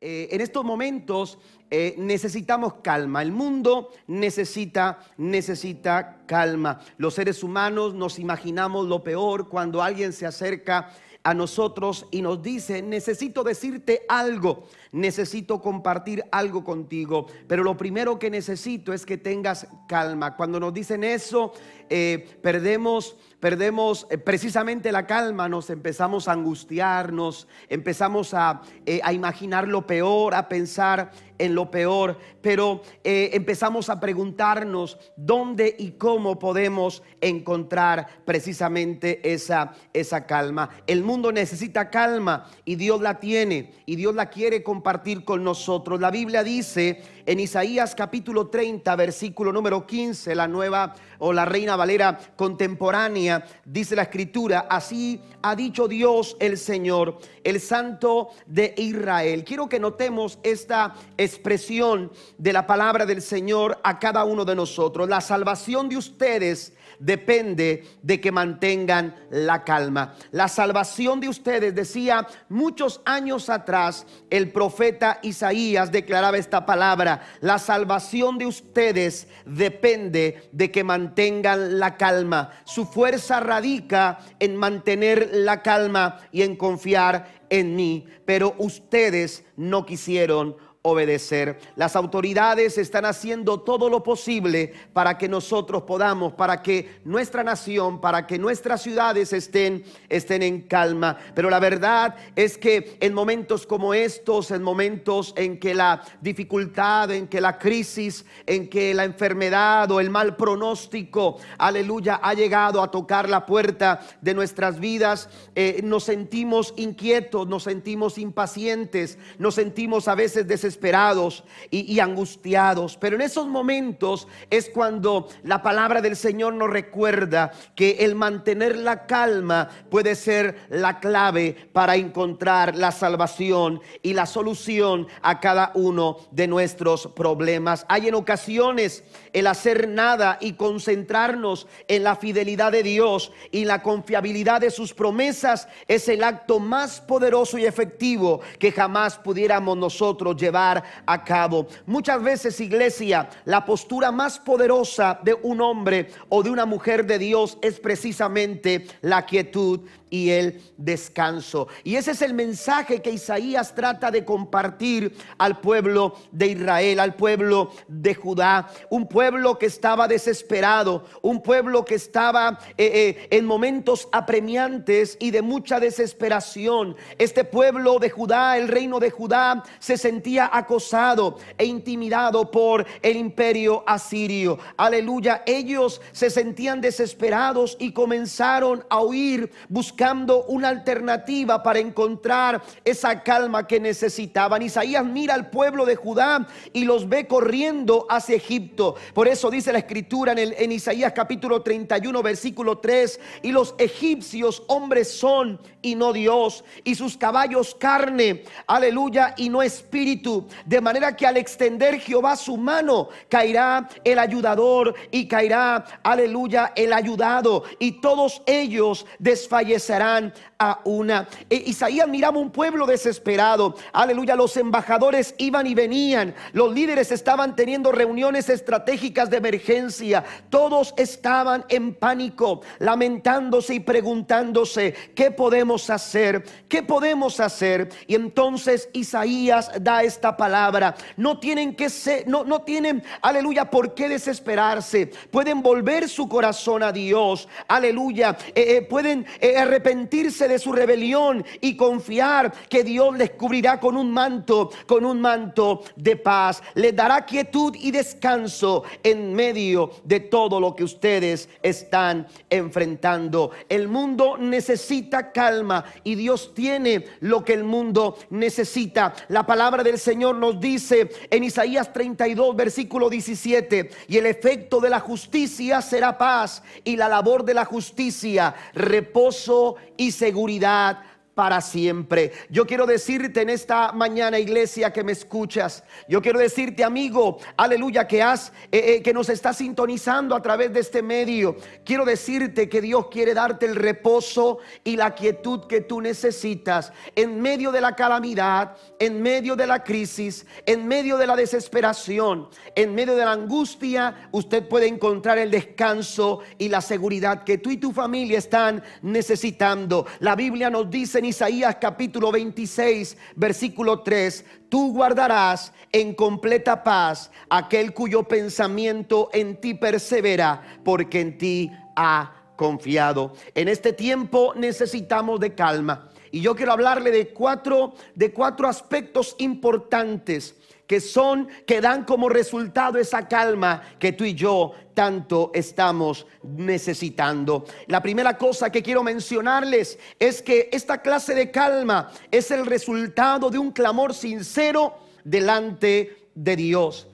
Eh, en estos momentos eh, necesitamos calma. El mundo necesita, necesita calma. Los seres humanos nos imaginamos lo peor cuando alguien se acerca a nosotros y nos dice, necesito decirte algo, necesito compartir algo contigo, pero lo primero que necesito es que tengas calma. Cuando nos dicen eso, eh, perdemos, perdemos eh, precisamente la calma, nos empezamos a angustiarnos, empezamos a, eh, a imaginar lo peor, a pensar en lo peor, pero empezamos a preguntarnos dónde y cómo podemos encontrar precisamente esa, esa calma. El mundo necesita calma y Dios la tiene y Dios la quiere compartir con nosotros. La Biblia dice en Isaías capítulo 30, versículo número 15, la nueva o la reina Valera contemporánea, dice la escritura, así ha dicho Dios el Señor, el Santo de Israel. Quiero que notemos esta expresión de la palabra del Señor a cada uno de nosotros. La salvación de ustedes depende de que mantengan la calma. La salvación de ustedes, decía muchos años atrás, el profeta Isaías declaraba esta palabra, la salvación de ustedes depende de que mantengan la calma. Su fuerza radica en mantener la calma y en confiar en mí, pero ustedes no quisieron obedecer. Las autoridades están haciendo todo lo posible para que nosotros podamos, para que nuestra nación, para que nuestras ciudades estén, estén en calma. Pero la verdad es que en momentos como estos, en momentos en que la dificultad, en que la crisis, en que la enfermedad o el mal pronóstico, aleluya, ha llegado a tocar la puerta de nuestras vidas, eh, nos sentimos inquietos, nos sentimos impacientes, nos sentimos a veces desesperados desesperados y, angustiados. Pero en esos momentos es cuando la palabra del Señor nos recuerda que el mantener la calma puede ser la clave para encontrar la salvación y la solución a cada uno de nuestros problemas. Hay en ocasiones el hacer nada y concentrarnos en la fidelidad de Dios y la confiabilidad de sus promesas es el acto más poderoso y efectivo que jamás pudiéramos nosotros llevar a cabo. Muchas veces, iglesia, la postura más poderosa de un hombre o de una mujer de Dios es precisamente la quietud y el descanso. Y ese es el mensaje que Isaías trata de compartir al pueblo de Israel, al pueblo de Judá, un pueblo que estaba desesperado, un pueblo que estaba eh, eh, en momentos apremiantes y de mucha desesperación. Este pueblo de Judá, el reino de Judá, se sentía acosado e intimidado por el imperio asirio. Aleluya, ellos se sentían desesperados y comenzaron a huir buscando buscando una alternativa para encontrar esa calma que necesitaban. Isaías mira al pueblo de Judá y los ve corriendo hacia Egipto. Por eso dice la escritura en, el, en Isaías capítulo 31, versículo 3, y los egipcios hombres son y no Dios, y sus caballos carne, aleluya, y no espíritu. De manera que al extender Jehová su mano, caerá el ayudador y caerá, aleluya, el ayudado, y todos ellos desfallecerán a una. E Isaías miraba un pueblo desesperado. Aleluya, los embajadores iban y venían. Los líderes estaban teniendo reuniones estratégicas de emergencia. Todos estaban en pánico, lamentándose y preguntándose, ¿qué podemos hacer? ¿Qué podemos hacer? Y entonces Isaías da esta palabra. No tienen que ser, no, no tienen, aleluya, por qué desesperarse. Pueden volver su corazón a Dios. Aleluya. Eh, eh, pueden eh, arrepentirse de su rebelión y confiar que Dios les cubrirá con un manto, con un manto de paz. Les dará quietud y descanso en medio de todo lo que ustedes están enfrentando. El mundo necesita calma y Dios tiene lo que el mundo necesita. La palabra del Señor nos dice en Isaías 32, versículo 17, y el efecto de la justicia será paz y la labor de la justicia reposo y seguridad para siempre. Yo quiero decirte en esta mañana, iglesia, que me escuchas. Yo quiero decirte, amigo, aleluya, que has, eh, eh, que nos está sintonizando a través de este medio. Quiero decirte que Dios quiere darte el reposo y la quietud que tú necesitas en medio de la calamidad, en medio de la crisis, en medio de la desesperación, en medio de la angustia. Usted puede encontrar el descanso y la seguridad que tú y tu familia están necesitando. La Biblia nos dice en Isaías capítulo 26, versículo 3, tú guardarás en completa paz aquel cuyo pensamiento en ti persevera, porque en ti ha confiado. En este tiempo necesitamos de calma. Y yo quiero hablarle de cuatro, de cuatro aspectos importantes que son, que dan como resultado esa calma que tú y yo tanto estamos necesitando. La primera cosa que quiero mencionarles es que esta clase de calma es el resultado de un clamor sincero delante de Dios.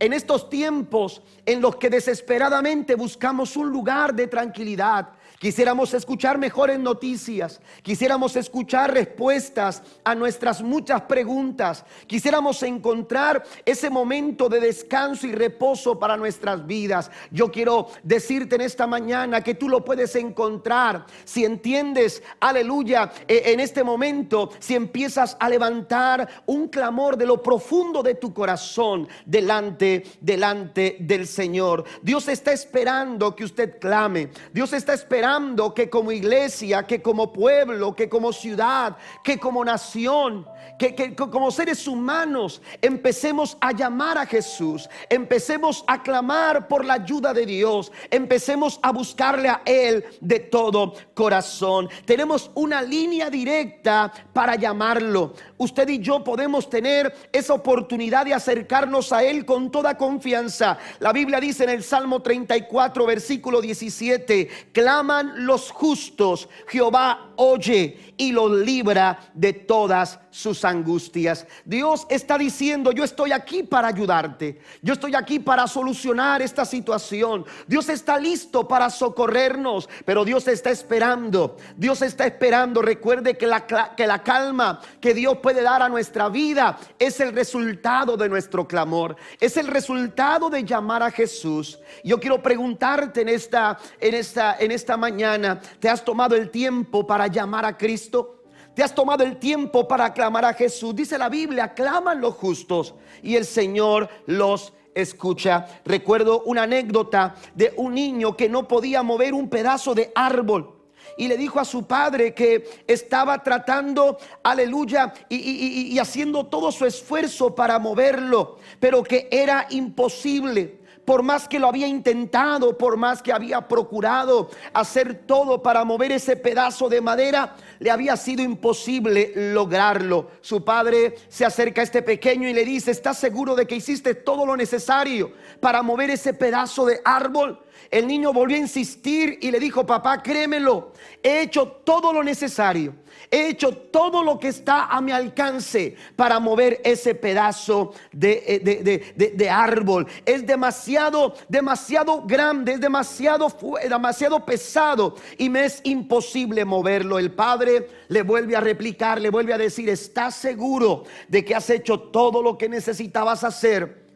En estos tiempos en los que desesperadamente buscamos un lugar de tranquilidad, Quisiéramos escuchar mejores noticias, quisiéramos escuchar respuestas a nuestras muchas preguntas, quisiéramos encontrar ese momento de descanso y reposo para nuestras vidas. Yo quiero decirte en esta mañana que tú lo puedes encontrar si entiendes, aleluya, e, en este momento, si empiezas a levantar un clamor de lo profundo de tu corazón delante, delante del Señor. Dios está esperando que usted clame, Dios está esperando que como iglesia, que como pueblo, que como ciudad, que como nación, que, como seres humanos empecemos a llamar a Jesús, empecemos a clamar por la ayuda de Dios, empecemos a buscarle a Él de todo corazón. Tenemos una línea directa para llamarlo. Usted y yo podemos tener esa oportunidad de acercarnos a Él con toda confianza. La Biblia dice en el Salmo 34, versículo 17, claman los justos, Jehová oye y los libra de todas sus angustias. Dios está diciendo, yo estoy aquí para ayudarte. Yo estoy aquí para solucionar esta situación. Dios está listo para socorrernos, pero Dios está esperando. Dios está esperando. Recuerde que la, que la calma que Dios puede dar a nuestra vida es el resultado de nuestro clamor. Es el resultado de llamar a Jesús. Yo quiero preguntarte en esta, en esta, en esta mañana, ¿te has tomado el tiempo para llamar a Cristo? Te has tomado el tiempo para aclamar a Jesús. Dice la Biblia, aclaman los justos y el Señor los escucha. Recuerdo una anécdota de un niño que no podía mover un pedazo de árbol. Y le dijo a su padre que estaba tratando, aleluya, y, y haciendo todo su esfuerzo para moverlo, pero que era imposible por más que lo había intentado, por más que había procurado hacer todo para mover ese pedazo de madera, le había sido imposible lograrlo. Su padre se acerca a este pequeño y le dice, ¿estás seguro de que hiciste todo lo necesario para mover ese pedazo de árbol? El niño volvió a insistir y le dijo, papá, créemelo, he hecho todo lo necesario. He hecho todo lo que está a mi alcance para mover ese pedazo de, eh, de, árbol. Es demasiado, demasiado grande, es demasiado, demasiado pesado y me es imposible moverlo. El padre le vuelve a replicar, le vuelve a decir, ¿estás seguro de que has hecho todo lo que necesitabas hacer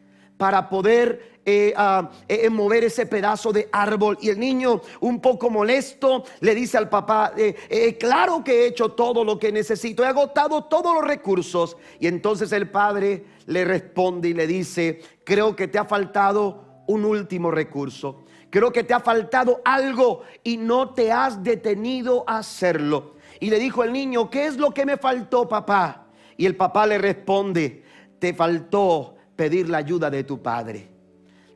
para poder eh, eh, mover ese pedazo de árbol. Y el niño, un poco molesto, le dice al papá, eh, claro que he hecho todo lo que necesito, he agotado todos los recursos. Y entonces el padre le responde y le dice, creo que te ha faltado un último recurso. Creo que te ha faltado algo y no te has detenido a hacerlo. Y le dijo el niño, ¿qué es lo que me faltó, papá? Y el papá le responde, te faltó pedir la ayuda de tu padre.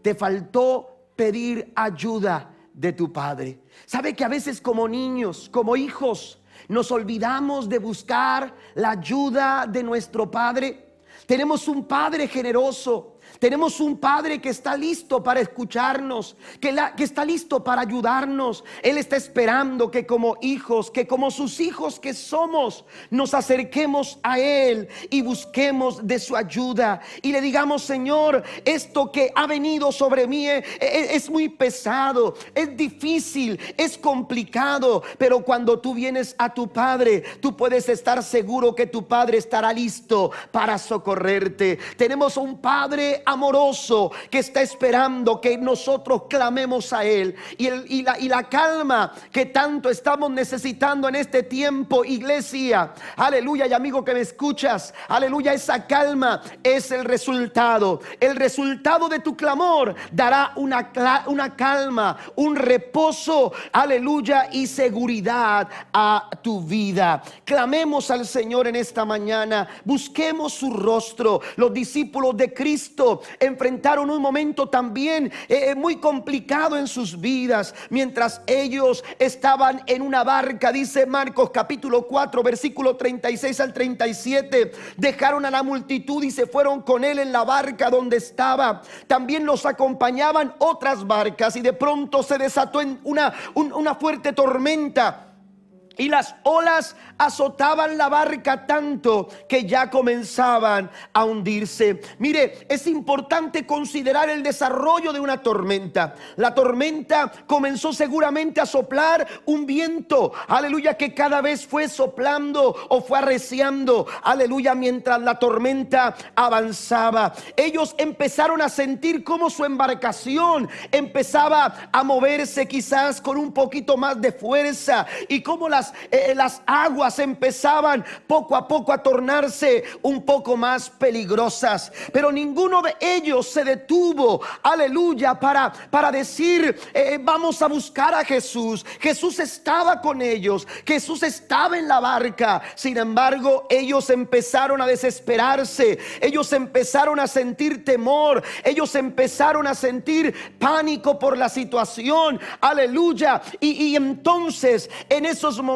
Te faltó pedir ayuda de tu padre. ¿Sabe que a veces como niños, como hijos, nos olvidamos de buscar la ayuda de nuestro padre? Tenemos un Padre generoso Tenemos un Padre que está listo para escucharnos, que, está listo para ayudarnos. Él está esperando que como hijos, que como sus hijos que somos, nos acerquemos a Él y busquemos de su ayuda. Y le digamos, Señor, esto que ha venido sobre mí es, es muy pesado, es difícil, es complicado. Pero cuando tú vienes a tu Padre, tú puedes estar seguro que tu Padre estará listo para socorrerte. Tenemos un Padre amoroso que está esperando que nosotros clamemos a Él. Y, la, calma que tanto estamos necesitando en este tiempo, iglesia. Aleluya, y amigo que me escuchas, aleluya, esa calma es el resultado. El resultado de tu clamor dará una calma, un reposo, aleluya, y seguridad a tu vida. Clamemos al Señor en esta mañana, busquemos su rostro. Los discípulos de Cristo enfrentaron un momento también eh, eh, muy complicado en sus vidas mientras ellos estaban en una barca, dice Marcos capítulo 4, versículo 36 al 37, dejaron a la multitud y se fueron con él en la barca donde estaba. También los acompañaban otras barcas y de pronto se desató una fuerte tormenta y las olas azotaban la barca tanto que ya comenzaban a hundirse. Mire, es importante considerar el desarrollo de una tormenta. La tormenta comenzó seguramente a soplar un viento, aleluya, que cada vez fue soplando o fue arreciando, aleluya, mientras la tormenta avanzaba. Ellos empezaron a sentir cómo su embarcación empezaba a moverse quizás con un poquito más de fuerza y cómo las eh, las, aguas empezaban poco a poco a tornarse un poco más peligrosas. Pero ninguno de ellos se detuvo, aleluya, para, para decir, eh, vamos a buscar a Jesús. Jesús estaba con ellos, Jesús estaba en la barca. Sin embargo, ellos empezaron a desesperarse, ellos empezaron a sentir temor, ellos empezaron a sentir pánico por la situación, aleluya. y entonces en esos momentos,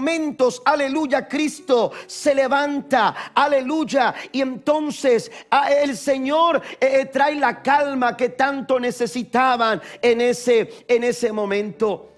aleluya, Cristo se levanta, aleluya, y entonces el Señor eh, eh, trae la calma que tanto necesitaban en ese, en ese momento.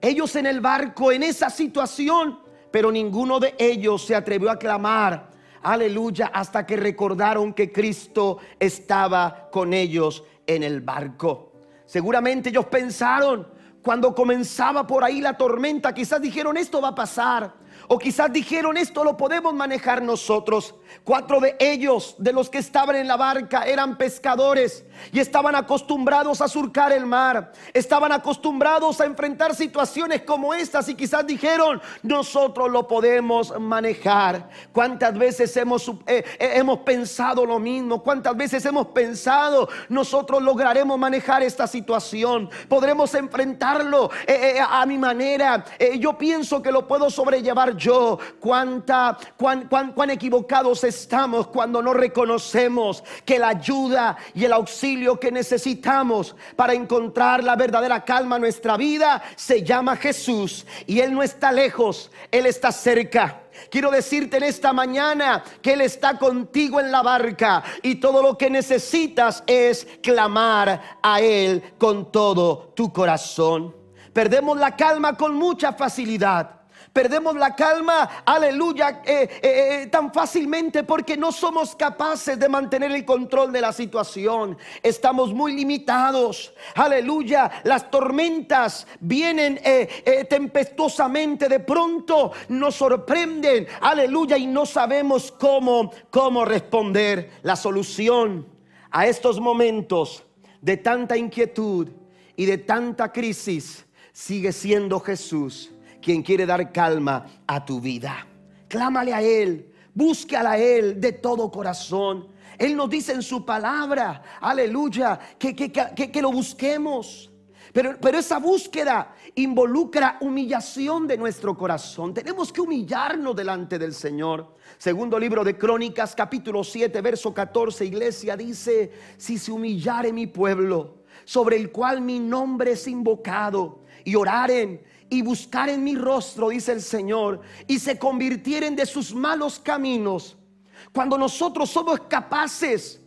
Ellos en el barco, en esa situación, pero ninguno de ellos se atrevió a clamar, aleluya, hasta que recordaron que Cristo estaba con ellos en el barco. Seguramente ellos pensaron, cuando comenzaba por ahí la tormenta, quizás dijeron, esto va a pasar. O quizás dijeron, esto lo podemos manejar nosotros. Cuatro de ellos, de los que estaban en la barca, eran pescadores y estaban acostumbrados a surcar el mar. Estaban acostumbrados a enfrentar situaciones como estas y quizás dijeron, nosotros lo podemos manejar. ¿Cuántas veces hemos, eh, eh, hemos pensado lo mismo? ¿Cuántas veces hemos pensado, nosotros lograremos manejar esta situación? Podremos enfrentarlo eh, a mi manera. yo pienso que lo puedo sobrellevar yo. Cuánta, cuán, cuán, cuán equivocados estamos cuando no reconocemos que la ayuda y el auxilio que necesitamos para encontrar la verdadera calma en nuestra vida se llama Jesús. Y Él no está lejos, Él está cerca. Quiero decirte en esta mañana que Él está contigo en la barca y todo lo que necesitas es clamar a Él con todo tu corazón. Perdemos la calma con mucha facilidad perdemos la calma, aleluya, eh, eh, eh, tan fácilmente porque no somos capaces de mantener el control de la situación. Estamos muy limitados, aleluya. Las tormentas vienen tempestuosamente, de pronto nos sorprenden, aleluya, y no sabemos cómo, cómo responder. La solución a estos momentos de tanta inquietud y de tanta crisis sigue siendo Jesús quien quiere dar calma a tu vida. Clámale a Él, búscala a Él de todo corazón. Él nos dice en su palabra, aleluya, que, que, que, lo busquemos. Pero, pero, esa búsqueda involucra humillación de nuestro corazón. Tenemos que humillarnos delante del Señor. Segundo libro de Crónicas, capítulo 7, verso 14, iglesia dice, si se humillare mi pueblo, sobre el cual mi nombre es invocado, y oraren y buscar en mi rostro, dice el Señor, y se convirtieren de sus malos caminos. Cuando nosotros somos capaces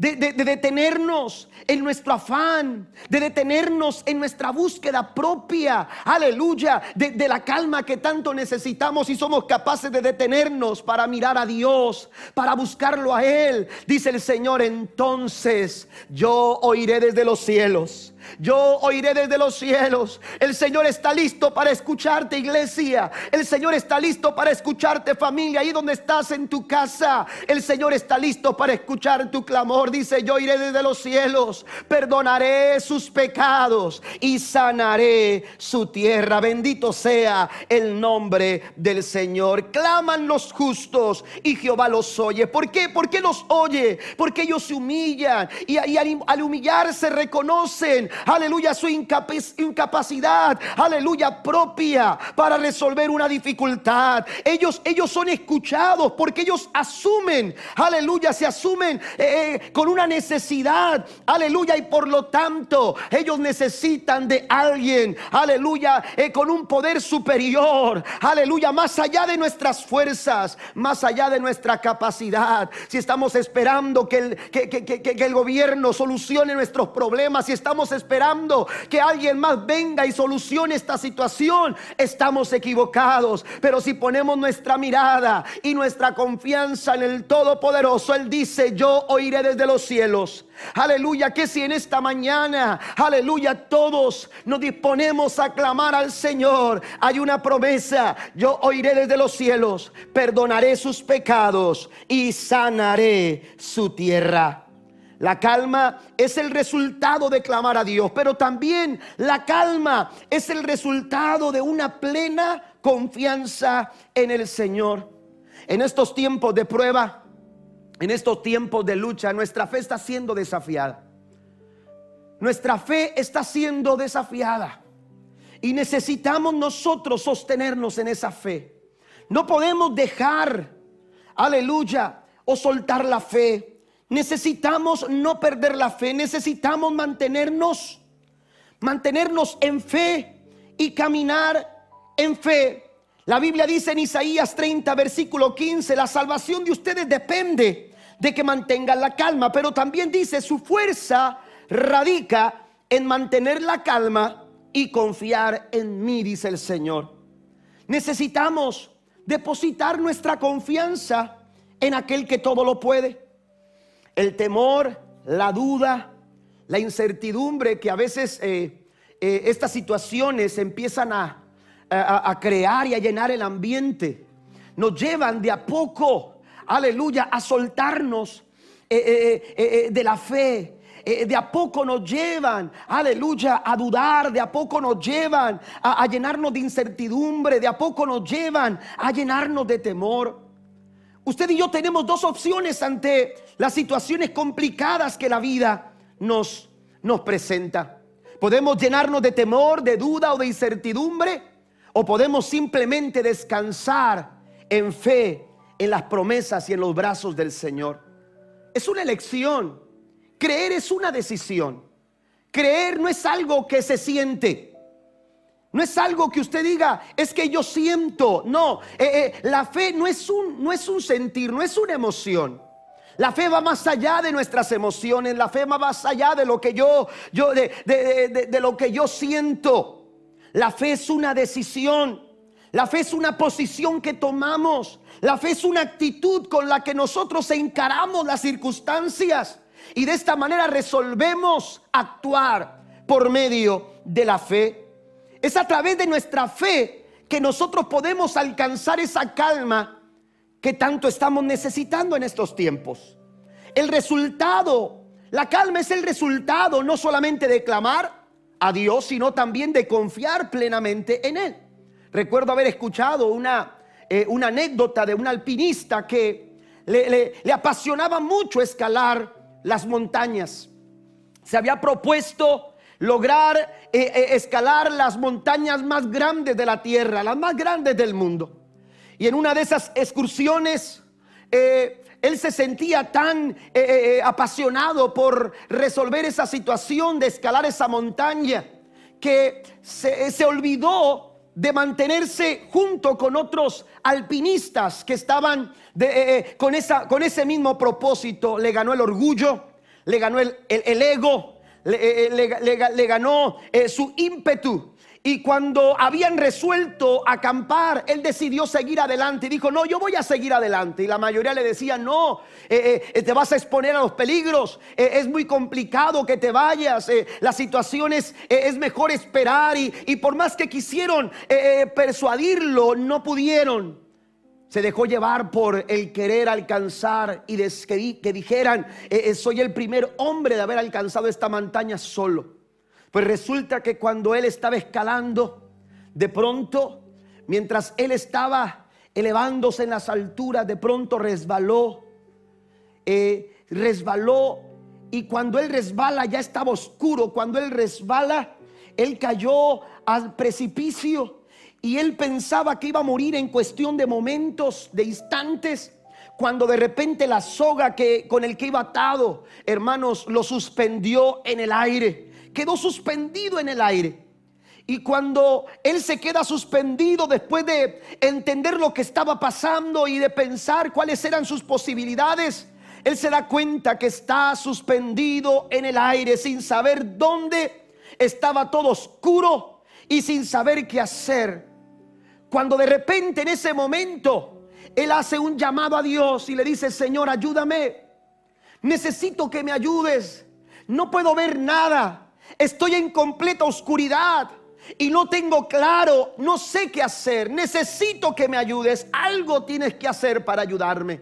de, detenernos en nuestro afán, de detenernos en nuestra búsqueda propia, aleluya, de, de la calma que tanto necesitamos y somos capaces de detenernos para mirar a Dios, para buscarlo a Él. Dice el Señor, entonces yo oiré desde los cielos yo oiré desde los cielos. El Señor está listo para escucharte, iglesia. El Señor está listo para escucharte, familia. Ahí donde estás en tu casa. El Señor está listo para escuchar tu clamor. Dice, yo iré desde los cielos. Perdonaré sus pecados y sanaré su tierra. Bendito sea el nombre del Señor. Claman los justos y Jehová los oye. ¿Por qué? ¿Por qué los oye? Porque ellos se humillan y, al, al humillarse reconocen aleluya, su incapacidad, aleluya, propia para resolver una dificultad. Ellos, ellos son escuchados porque ellos asumen, aleluya, se asumen eh, eh, con una necesidad, aleluya, y por lo tanto ellos necesitan de alguien, aleluya, eh, con un poder superior, aleluya, más allá de nuestras fuerzas, más allá de nuestra capacidad. Si estamos esperando que el, que, que el gobierno solucione nuestros problemas, si estamos esperando que alguien más venga y solucione esta situación, estamos equivocados. Pero si ponemos nuestra mirada y nuestra confianza en el Todopoderoso, Él dice, yo oiré desde los cielos. Aleluya, que si en esta mañana, aleluya, todos nos disponemos a clamar al Señor, hay una promesa, yo oiré desde los cielos, perdonaré sus pecados y sanaré su tierra. La calma es el resultado de clamar a Dios, pero también la calma es el resultado de una plena confianza en el Señor. En estos tiempos de prueba, en estos tiempos de lucha, nuestra fe está siendo desafiada. Nuestra fe está siendo desafiada. Y necesitamos nosotros sostenernos en esa fe. No podemos dejar, aleluya, o soltar la fe. Necesitamos no perder la fe, necesitamos mantenernos, mantenernos en fe y caminar en fe. La Biblia dice en Isaías 30, versículo 15, la salvación de ustedes depende de que mantengan la calma, pero también dice su fuerza radica en mantener la calma y confiar en mí, dice el Señor. Necesitamos depositar nuestra confianza en aquel que todo lo puede el temor, la duda, la incertidumbre que a veces eh, eh, estas situaciones empiezan a, crear y a llenar el ambiente, nos llevan de a poco, aleluya, a soltarnos eh, de la fe, de a poco nos llevan, aleluya, a dudar, de a poco nos llevan a, llenarnos de incertidumbre, de a poco nos llevan a llenarnos de temor. Usted y yo tenemos dos opciones ante las situaciones complicadas que la vida nos, nos presenta. Podemos llenarnos de temor, de duda o de incertidumbre, o podemos simplemente descansar en fe, en las promesas y en los brazos del Señor. Es una elección. Creer es una decisión. Creer no es algo que se siente. No es algo que usted diga, es que yo siento. No, eh, eh, la fe no es, un, no es un sentir, no es una emoción. La fe va más allá de nuestras emociones, la fe va más allá de lo que yo, yo de, de lo que yo siento. La fe es una decisión. La fe es una posición que tomamos. La fe es una actitud con la que nosotros encaramos las circunstancias. Y de esta manera resolvemos actuar por medio de la fe. Es a través de nuestra fe que nosotros podemos alcanzar esa calma que tanto estamos necesitando en estos tiempos. El resultado, la calma es el resultado no solamente de clamar a Dios, sino también de confiar plenamente en Él. Recuerdo haber escuchado una, eh, una anécdota de un alpinista que le, le apasionaba mucho escalar las montañas. Se había propuesto lograr eh, eh, escalar las montañas más grandes de la tierra, las más grandes del mundo. Y en una de esas excursiones, eh, él se sentía tan apasionado por resolver esa situación de escalar esa montaña, que se, olvidó de mantenerse junto con otros alpinistas que estaban con, esa, con ese mismo propósito. Le ganó el orgullo, le ganó el, ego, le, eh, ganó eh, su ímpetu. Y cuando habían resuelto acampar, él decidió seguir adelante y dijo, no, yo voy a seguir adelante. Y la mayoría le decía, no, eh, te vas a exponer a los peligros, es muy complicado que te vayas, la situación es, es mejor esperar. Y, y, por más que quisieron persuadirlo, no pudieron se dejó llevar por el querer alcanzar y que, dijeran, eh, eh, soy el primer hombre de haber alcanzado esta montaña solo. Pues resulta que cuando él estaba escalando, de pronto, mientras él estaba elevándose en las alturas, de pronto resbaló, eh, resbaló y cuando él resbala ya estaba oscuro, cuando él resbala, él cayó al precipicio y él pensaba que iba a morir en cuestión de momentos, de instantes, cuando de repente la soga que con el que iba atado, hermanos, lo suspendió en el aire. Quedó suspendido en el aire. Y cuando él se queda suspendido después de entender lo que estaba pasando y de pensar cuáles eran sus posibilidades, él se da cuenta que está suspendido en el aire sin saber dónde estaba todo oscuro y sin saber qué hacer. Cuando de repente en ese momento él hace un llamado a Dios y le dice, Señor, ayúdame. Necesito que me ayudes. No puedo ver nada. Estoy en completa oscuridad y no tengo claro, no sé qué hacer. Necesito que me ayudes. Algo tienes que hacer para ayudarme.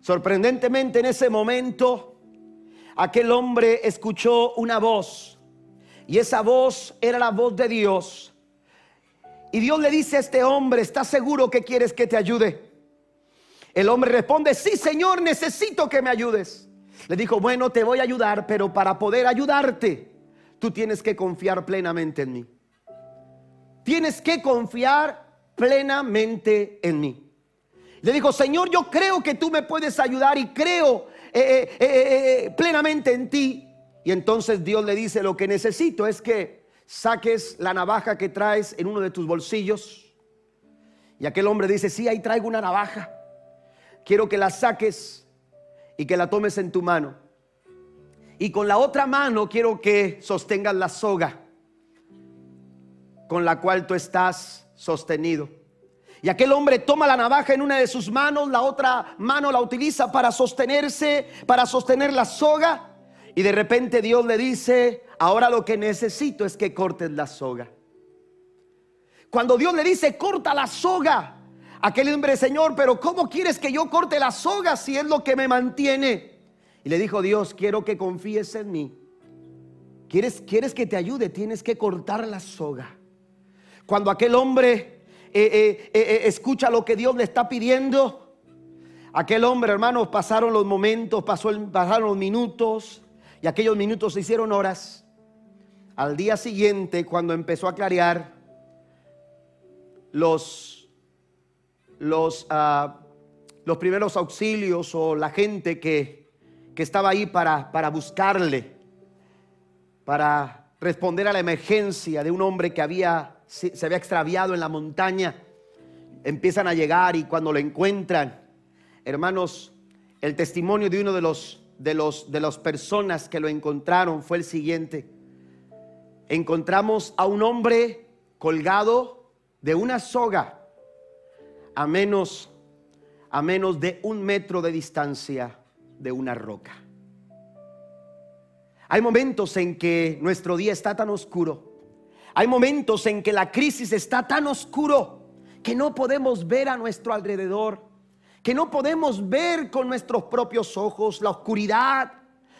Sorprendentemente en ese momento, aquel hombre escuchó una voz. Y esa voz era la voz de Dios y Dios le dice a este hombre, ¿estás seguro que quieres que te ayude? El hombre responde, sí Señor, necesito que me ayudes. Le dijo, bueno, te voy a ayudar, pero para poder ayudarte, tú tienes que confiar plenamente en mí. Tienes que confiar plenamente en mí. Le dijo, Señor, yo creo que tú me puedes ayudar y creo eh, eh, eh, plenamente en ti. Y entonces Dios le dice, lo que necesito es que saques la navaja que traes en uno de tus bolsillos. Y aquel hombre dice, sí, ahí traigo una navaja. Quiero que la saques y que la tomes en tu mano. Y con la otra mano quiero que sostengas la soga con la cual tú estás sostenido. Y aquel hombre toma la navaja en una de sus manos, la otra mano la utiliza para sostenerse, para sostener la soga. Y de repente Dios le dice, ahora lo que necesito es que cortes la soga. Cuando Dios le dice, corta la soga, aquel hombre, Señor, pero ¿cómo quieres que yo corte la soga si es lo que me mantiene? Y le dijo Dios, quiero que confíes en mí. ¿Quieres, quieres que te ayude? Tienes que cortar la soga. Cuando aquel hombre eh, eh, eh, escucha lo que Dios le está pidiendo, aquel hombre, hermanos, pasaron los momentos, pasó pasaron los minutos, y aquellos minutos se hicieron horas. Al día siguiente, cuando empezó a clarear, los, los, ah, los primeros auxilios o la gente que, que estaba ahí para, para buscarle, para responder a la emergencia de un hombre que había, se había extraviado en la montaña, empiezan a llegar y cuando lo encuentran, hermanos, el testimonio de uno de los de, los, de las personas que lo encontraron fue el siguiente. Encontramos a un hombre colgado de una soga a menos, a menos de un metro de distancia de una roca. Hay momentos en que nuestro día está tan oscuro. Hay momentos en que la crisis está tan oscuro que no podemos ver a nuestro alrededor que no podemos ver con nuestros propios ojos, la oscuridad,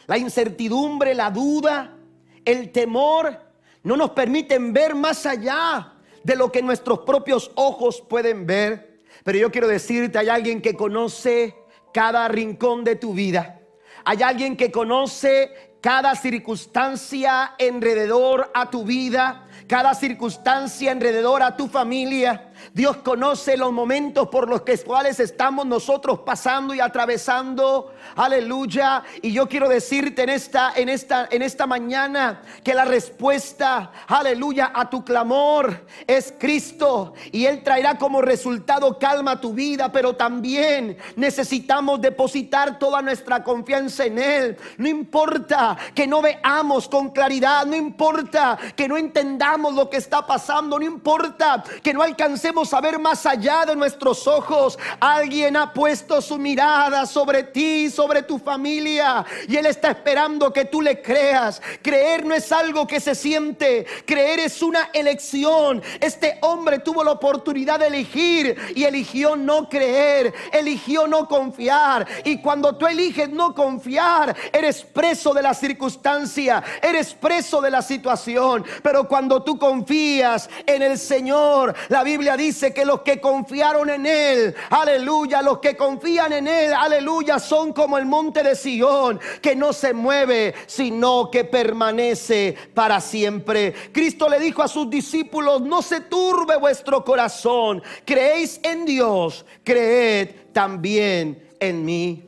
la incertidumbre, la duda, el temor, no nos permiten ver más allá de lo que nuestros propios ojos pueden ver. Pero yo quiero decirte, hay alguien que conoce cada rincón de tu vida. Hay alguien que conoce cada circunstancia alrededor a tu vida, cada circunstancia alrededor a tu familia. Dios conoce los momentos por los cuales estamos nosotros pasando y atravesando. Aleluya. Y yo quiero decirte en esta, en esta, en esta mañana que la respuesta, aleluya, a tu clamor es Cristo. Y Él traerá como resultado calma tu vida, pero también necesitamos depositar toda nuestra confianza en Él. No importa que no veamos con claridad, no importa que no entendamos lo que está pasando, no importa que no alcancemos a ver más allá de nuestros ojos. Alguien ha puesto su mirada sobre ti, sobre tu familia, y Él está esperando que tú le creas. Creer no es algo que se siente, creer es una elección. Este hombre tuvo la oportunidad de elegir y eligió no creer, eligió no confiar. Y cuando tú eliges no confiar, eres preso de la circunstancia, eres preso de la situación. Pero cuando tú confías en el Señor, la Biblia dice que los que confiaron en Él, aleluya, los que confían en Él, aleluya, son como el monte de Sion, que no se mueve, sino que permanece para siempre. Cristo le dijo a sus discípulos, no se turbe vuestro corazón, creéis en Dios, creed también en mí.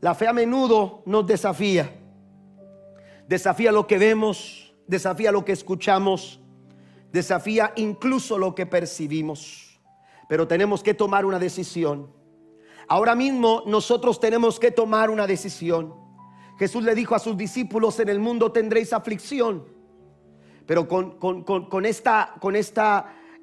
La fe a menudo nos desafía. Desafía lo que vemos, desafía lo que escuchamos, desafía incluso lo que percibimos. Pero tenemos que tomar una decisión. Ahora mismo nosotros tenemos que tomar una decisión. Jesús le dijo a sus discípulos, en el mundo tendréis aflicción. Pero con, esta,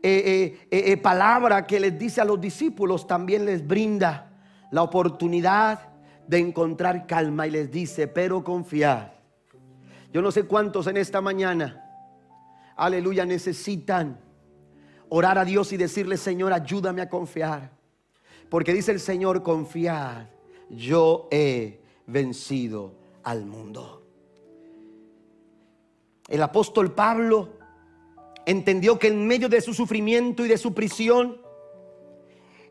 eh, eh, eh, palabra que les dice a los discípulos, también les brinda la oportunidad de encontrar calma y les dice, pero confiad. Yo no sé cuántos en esta mañana, aleluya, necesitan orar a Dios y decirle, Señor, ayúdame a confiar. Porque dice el Señor, confiad, yo he vencido al mundo. El apóstol Pablo entendió que en medio de su sufrimiento y de su prisión,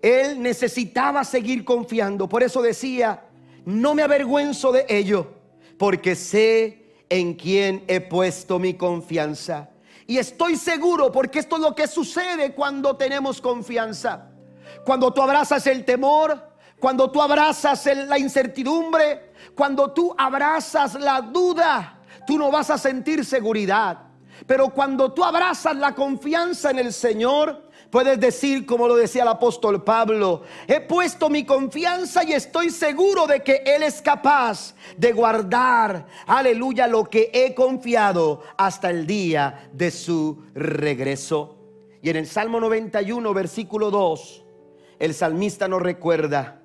él necesitaba seguir confiando. Por eso decía, no me avergüenzo de ello, porque sé en quién he puesto mi confianza. Y estoy seguro, porque esto es lo que sucede cuando tenemos confianza. Cuando tú abrazas el temor, cuando tú abrazas la incertidumbre, cuando tú abrazas la duda, tú no vas a sentir seguridad. Pero cuando tú abrazas la confianza en el Señor, Puedes decir, como lo decía el apóstol Pablo, he puesto mi confianza y estoy seguro de que Él es capaz de guardar, aleluya, lo que he confiado hasta el día de su regreso. Y en el Salmo 91, versículo 2, el salmista nos recuerda,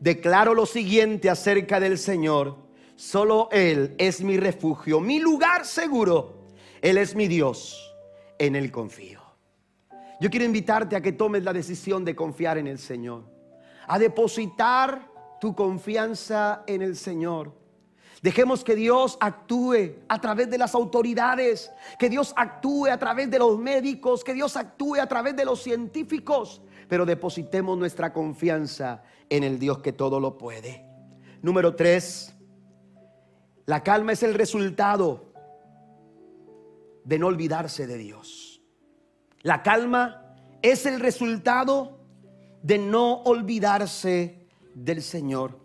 declaro lo siguiente acerca del Señor, solo Él es mi refugio, mi lugar seguro, Él es mi Dios, en Él confío. Yo quiero invitarte a que tomes la decisión de confiar en el Señor, a depositar tu confianza en el Señor. Dejemos que Dios actúe a través de las autoridades, que Dios actúe a través de los médicos, que Dios actúe a través de los científicos, pero depositemos nuestra confianza en el Dios que todo lo puede. Número tres, la calma es el resultado de no olvidarse de Dios. La calma es el resultado de no olvidarse del Señor.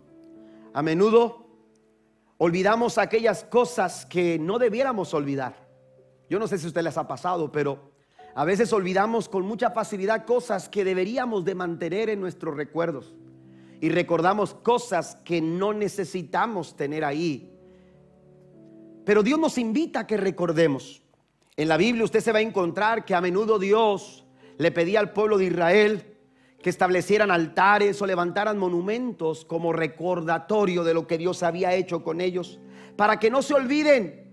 A menudo olvidamos aquellas cosas que no debiéramos olvidar. Yo no sé si a usted les ha pasado, pero a veces olvidamos con mucha facilidad cosas que deberíamos de mantener en nuestros recuerdos. Y recordamos cosas que no necesitamos tener ahí. Pero Dios nos invita a que recordemos. En la Biblia usted se va a encontrar que a menudo Dios le pedía al pueblo de Israel que establecieran altares o levantaran monumentos como recordatorio de lo que Dios había hecho con ellos, para que no se olviden,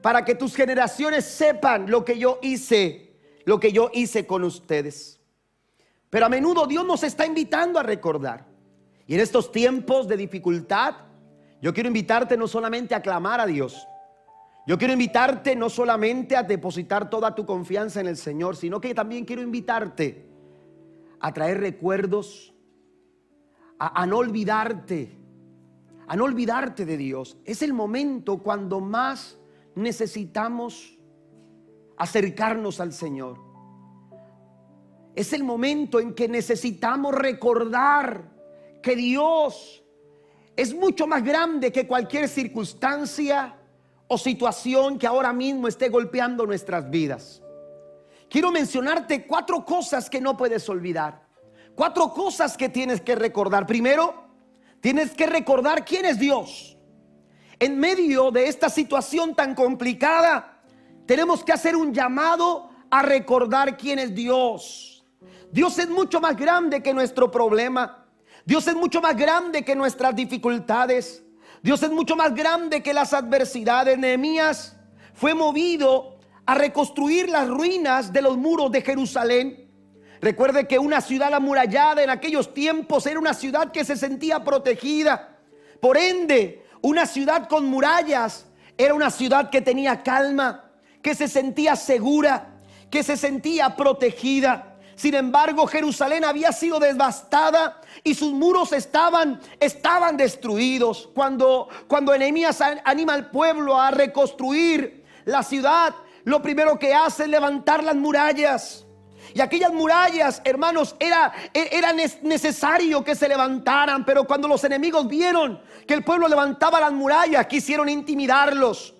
para que tus generaciones sepan lo que yo hice, lo que yo hice con ustedes. Pero a menudo Dios nos está invitando a recordar. Y en estos tiempos de dificultad, yo quiero invitarte no solamente a clamar a Dios, yo quiero invitarte no solamente a depositar toda tu confianza en el Señor, sino que también quiero invitarte a traer recuerdos, a, no olvidarte, a no olvidarte de Dios. Es el momento cuando más necesitamos acercarnos al Señor. es el momento en que necesitamos recordar que Dios es mucho más grande que cualquier circunstancia o situación que ahora mismo esté golpeando nuestras vidas. Quiero mencionarte cuatro cosas que no puedes olvidar. Cuatro cosas que tienes que recordar. Primero, tienes que recordar quién es Dios. En medio de esta situación tan complicada, tenemos que hacer un llamado a recordar quién es Dios. Dios es mucho más grande que nuestro problema. Dios es mucho más grande que nuestras dificultades. Dios es mucho más grande que las adversidades. Nehemías fue movido a reconstruir las ruinas de los muros de Jerusalén. Recuerde que una ciudad amurallada en aquellos tiempos era una ciudad que se sentía protegida. Por ende, una ciudad con murallas era una ciudad que tenía calma, que se sentía segura, que se sentía protegida. Sin embargo, Jerusalén había sido devastada y sus muros estaban, estaban destruidos. Cuando, cuando Enemías anima al pueblo a reconstruir la ciudad, lo primero que hace es levantar las murallas. Y aquellas murallas, hermanos, era, era necesario que se levantaran, pero cuando los enemigos vieron que el pueblo levantaba las murallas, quisieron intimidarlos.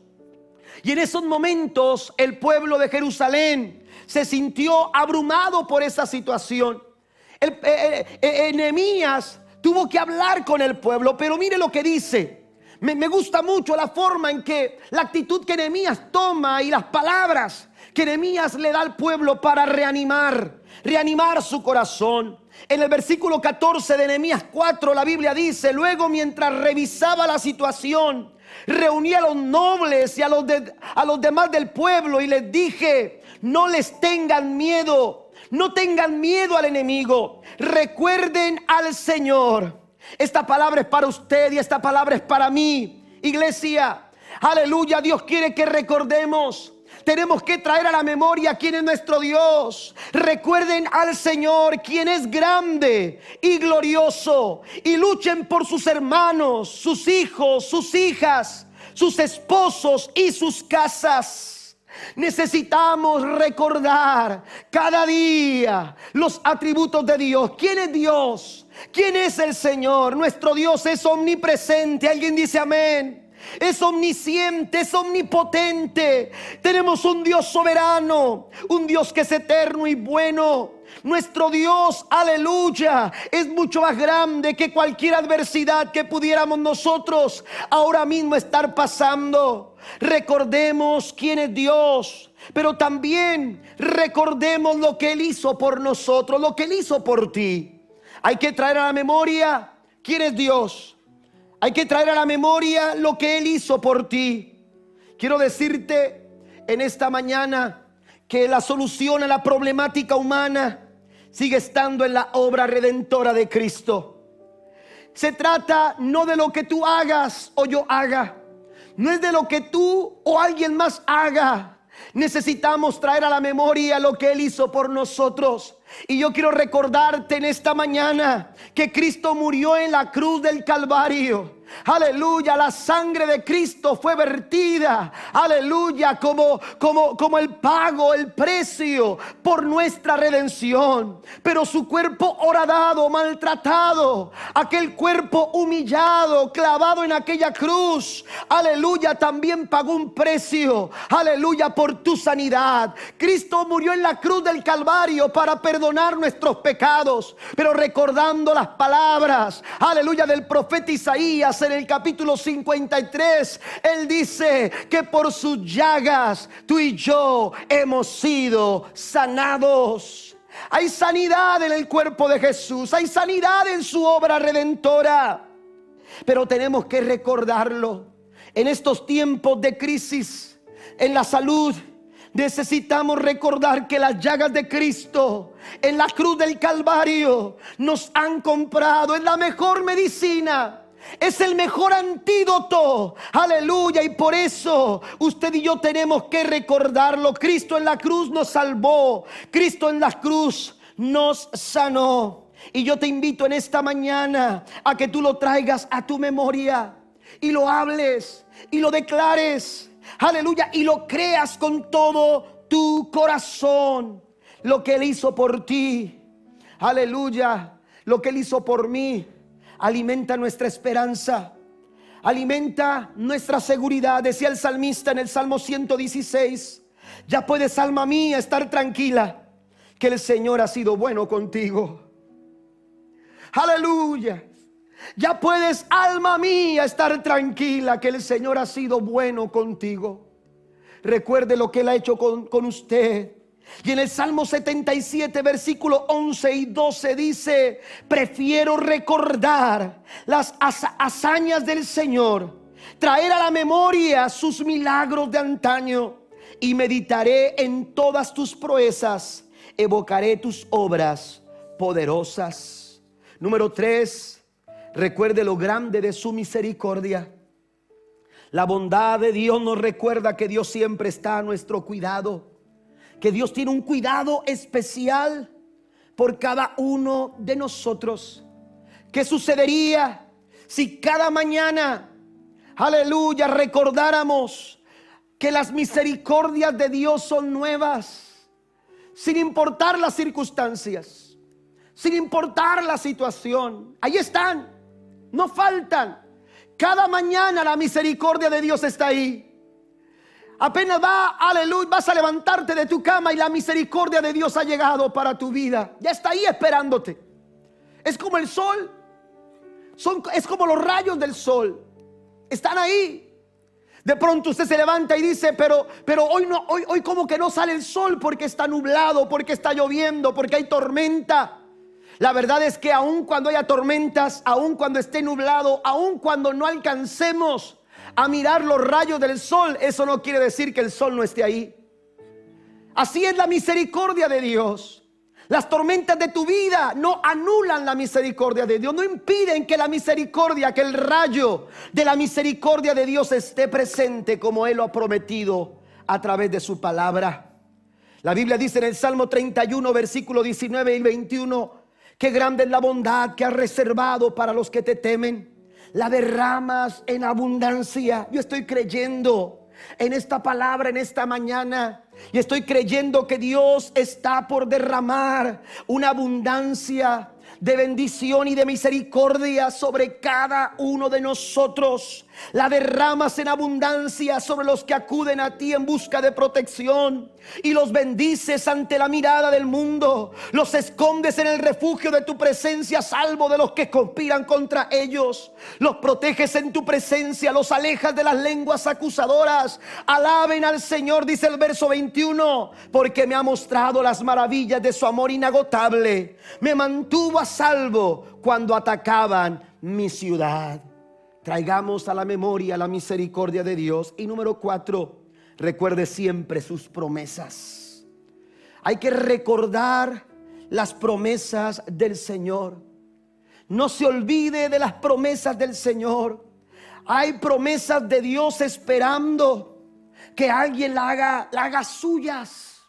Y en esos momentos el pueblo de Jerusalén se sintió abrumado por esa situación. Eh, eh, eh, tuvo que hablar con el pueblo, pero mire lo que dice. Me, gusta mucho la forma en que la actitud que Nehemías toma y las palabras que Nehemías le da al pueblo para reanimar, reanimar su corazón. En el versículo 14 de Nehemías 4 la Biblia dice, luego mientras revisaba la situación, reuní a los nobles y a los, a los demás del pueblo y les dije, no les tengan miedo, no tengan miedo al enemigo, recuerden al Señor. Esta palabra es para usted y esta palabra es para mí, iglesia. Aleluya, Dios quiere que recordemos tenemos que traer a la memoria quién es nuestro Dios. Recuerden al Señor, quien es grande y glorioso. Y luchen por sus hermanos, sus hijos, sus hijas, sus esposos y sus casas. Necesitamos recordar cada día los atributos de Dios. ¿Quién es Dios? ¿Quién es el Señor? Nuestro Dios es omnipresente. Alguien dice amén es omnisciente, es omnipotente. Tenemos un Dios soberano, un Dios que es eterno y bueno. Nuestro Dios, aleluya, es mucho más grande que cualquier adversidad que pudiéramos nosotros ahora mismo estar pasando. Recordemos quién es Dios, pero también recordemos lo que Él hizo por nosotros, lo que Él hizo por ti. Hay que traer a la memoria quién es Dios. Hay que traer a la memoria lo que Él hizo por ti. Quiero decirte en esta mañana que la solución a la problemática humana sigue estando en la obra redentora de Cristo. Se trata no de lo que tú hagas o yo haga. No es de lo que tú o alguien más haga. Necesitamos traer a la memoria lo que Él hizo por nosotros. Y yo quiero recordarte en esta mañana que Cristo murió en la cruz del Calvario Aleluya, la sangre de Cristo fue vertida. Aleluya, como, como, como el pago, el precio por nuestra redención. Pero su cuerpo horadado, maltratado, aquel cuerpo humillado, clavado en aquella cruz. Aleluya, también pagó un precio. Aleluya, por tu sanidad. Cristo murió en la cruz del Calvario para perdonar nuestros pecados. Pero recordando las palabras, aleluya, del profeta Isaías en el capítulo 53, Él dice que por sus llagas tú y yo hemos sido sanados. Hay sanidad en el cuerpo de Jesús, hay sanidad en su obra redentora. Pero tenemos que recordarlo en estos tiempos de crisis en la salud. Necesitamos recordar que las llagas de Cristo en la cruz del Calvario nos han comprado. Es la mejor medicina es el mejor antídoto. Aleluya. Y por eso usted y yo tenemos que recordarlo. Cristo en la cruz nos salvó. Cristo en la cruz nos sanó. Y yo te invito en esta mañana a que tú lo traigas a tu memoria y lo hables y lo declares. Aleluya. Y lo creas con todo tu corazón. lo que Él hizo por ti. Aleluya. Lo que Él hizo por mí. Alimenta nuestra esperanza. Alimenta nuestra seguridad. Decía el salmista en el Salmo 116. Ya puedes, alma mía, estar tranquila. Que el Señor ha sido bueno contigo. Aleluya. Ya puedes, alma mía, estar tranquila que el Señor ha sido bueno contigo. Recuerde lo que Él ha hecho con, con usted. Y en el Salmo 77, versículo 11 y 12 dice, prefiero recordar las hazañas del Señor, traer a la memoria sus milagros de antaño y meditaré en todas tus proezas, evocaré tus obras poderosas. Número 3, recuerde lo grande de su misericordia. La bondad de Dios nos recuerda que Dios siempre está a nuestro cuidado que Dios tiene un cuidado especial por cada uno de nosotros. ¿Qué sucedería si cada mañana, aleluya, recordáramos que las misericordias de Dios son nuevas, sin importar las circunstancias, sin importar la situación? Ahí están, no faltan. Cada mañana la misericordia de Dios está ahí. Apenas va, aleluya, vas a levantarte de tu cama y la misericordia de Dios ha llegado para tu vida. Ya está ahí esperándote. Es como el sol. Son, es como los rayos del sol. Están ahí. De pronto usted se levanta y dice, pero, pero hoy no, hoy, hoy como que no sale el sol porque está nublado, porque está lloviendo, porque hay tormenta. La verdad es que aun cuando haya tormentas, aun cuando esté nublado, aun cuando no alcancemos a mirar los rayos del sol, eso no quiere decir que el sol no esté ahí. Así es la misericordia de Dios. Las tormentas de tu vida no anulan la misericordia de Dios, no impiden que la misericordia, que el rayo de la misericordia de Dios esté presente como Él lo ha prometido a través de su palabra. La Biblia dice en el Salmo 31, versículo 19 y 21, que grande es la bondad que has reservado para los que te temen la derramas en abundancia. Yo estoy creyendo en esta palabra en esta mañana. Y estoy creyendo que Dios está por derramar una abundancia de bendición y de misericordia sobre cada uno de nosotros. La derramas en abundancia sobre los que acuden a ti en busca de protección y los bendices ante la mirada del mundo. Los escondes en el refugio de tu presencia, salvo de los que conspiran contra ellos. Los proteges en tu presencia, los alejas de las lenguas acusadoras. Alaben al Señor, dice el verso 21, porque me ha mostrado las maravillas de su amor inagotable. Me mantuvo a salvo cuando atacaban mi ciudad. Traigamos a la memoria la misericordia de Dios. Y número cuatro, recuerde siempre sus promesas. Hay que recordar las promesas del Señor. No se olvide de las promesas del Señor. Hay promesas de Dios esperando que alguien la haga, la haga suyas.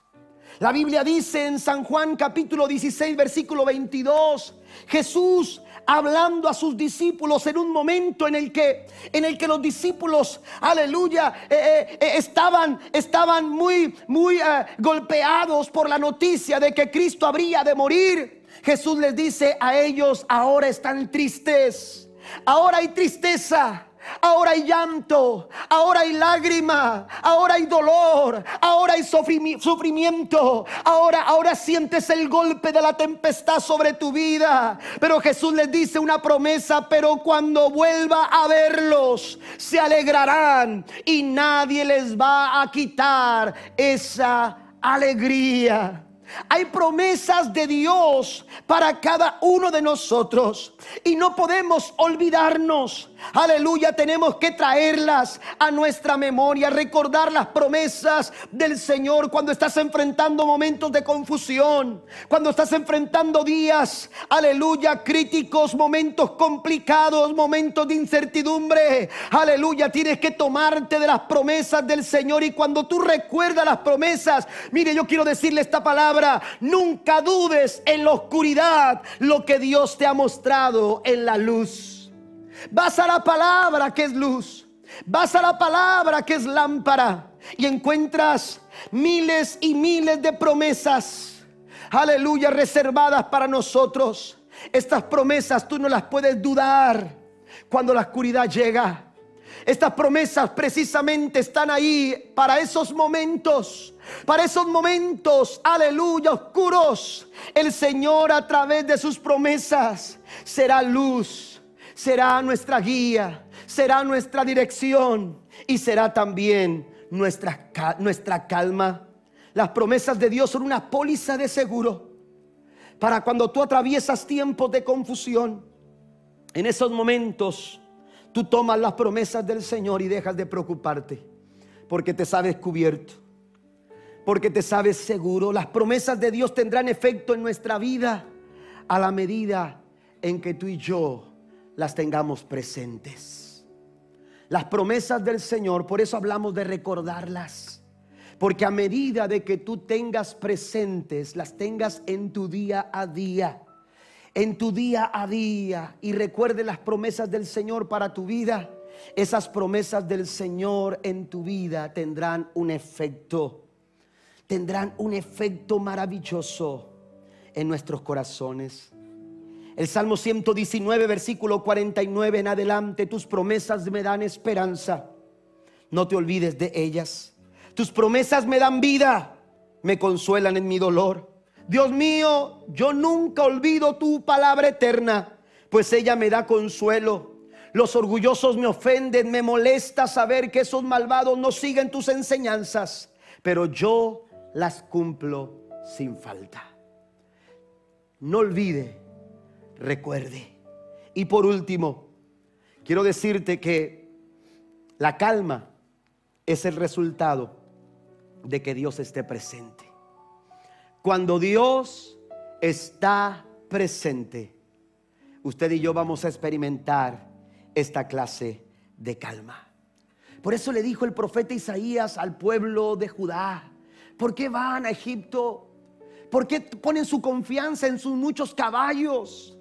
La Biblia dice en San Juan capítulo 16 versículo 22, Jesús hablando a sus discípulos en un momento en el que en el que los discípulos, aleluya, eh, eh, eh, estaban estaban muy muy golpeados por la noticia de que Cristo habría de morir. Jesús les dice a ellos, ahora están tristes. Ahora hay tristeza. Ahora hay llanto, ahora hay lágrima, ahora hay dolor, ahora hay sufrimiento, ahora, ahora sientes el golpe de la tempestad sobre tu vida. Pero Jesús les dice una promesa, pero cuando vuelva a verlos, se alegrarán y nadie les va a quitar esa alegría. Hay promesas de Dios para cada uno de nosotros y no podemos olvidarnos Aleluya, tenemos que traerlas a nuestra memoria, recordar las promesas del Señor cuando estás enfrentando momentos de confusión, cuando estás enfrentando días, aleluya, críticos, momentos complicados, momentos de incertidumbre. Aleluya, tienes que tomarte de las promesas del Señor y cuando tú recuerdas las promesas, mire, yo quiero decirle esta palabra, nunca dudes en la oscuridad lo que Dios te ha mostrado en la luz. Vas a la palabra que es luz. Vas a la palabra que es lámpara. Y encuentras miles y miles de promesas aleluya, reservadas para nosotros. Estas promesas tú no las puedes dudar cuando la oscuridad llega. Estas promesas precisamente están ahí para esos momentos, para esos momentos, aleluya, oscuros. El Señor a través de sus promesas será luz, será nuestra guía, será nuestra dirección y será también nuestra, nuestra calma. Las promesas de Dios son una póliza de seguro para cuando tú atraviesas tiempos de confusión. En esos momentos tú tomas las promesas del Señor y dejas de preocuparte porque te sabes cubierto, porque te sabes seguro. Las promesas de Dios tendrán efecto en nuestra vida a la medida en que tú y yo las tengamos presentes. Las promesas del Señor, por eso hablamos de recordarlas. Porque a medida de que tú tengas presentes, las tengas en tu día a día, en tu día a día y recuerde las promesas del Señor para tu vida, esas promesas del Señor en tu vida tendrán un efecto, tendrán un efecto maravilloso en nuestros corazones. El Salmo 119, versículo 49 en adelante, tus promesas me dan esperanza. No te olvides de ellas. Tus promesas me dan vida, me consuelan en mi dolor. Dios mío, yo nunca olvido tu palabra eterna, pues ella me da consuelo. Los orgullosos me ofenden, me molesta saber que esos malvados no siguen tus enseñanzas, pero yo las cumplo sin falta. No olvide, recuerde. Y por último, quiero decirte que la calma es el resultado de que Dios esté presente. Cuando Dios está presente, usted y yo vamos a experimentar esta clase de calma. Por eso le dijo el profeta Isaías al pueblo de Judá, ¿por qué van a Egipto? ¿Por qué ponen su confianza en sus muchos caballos?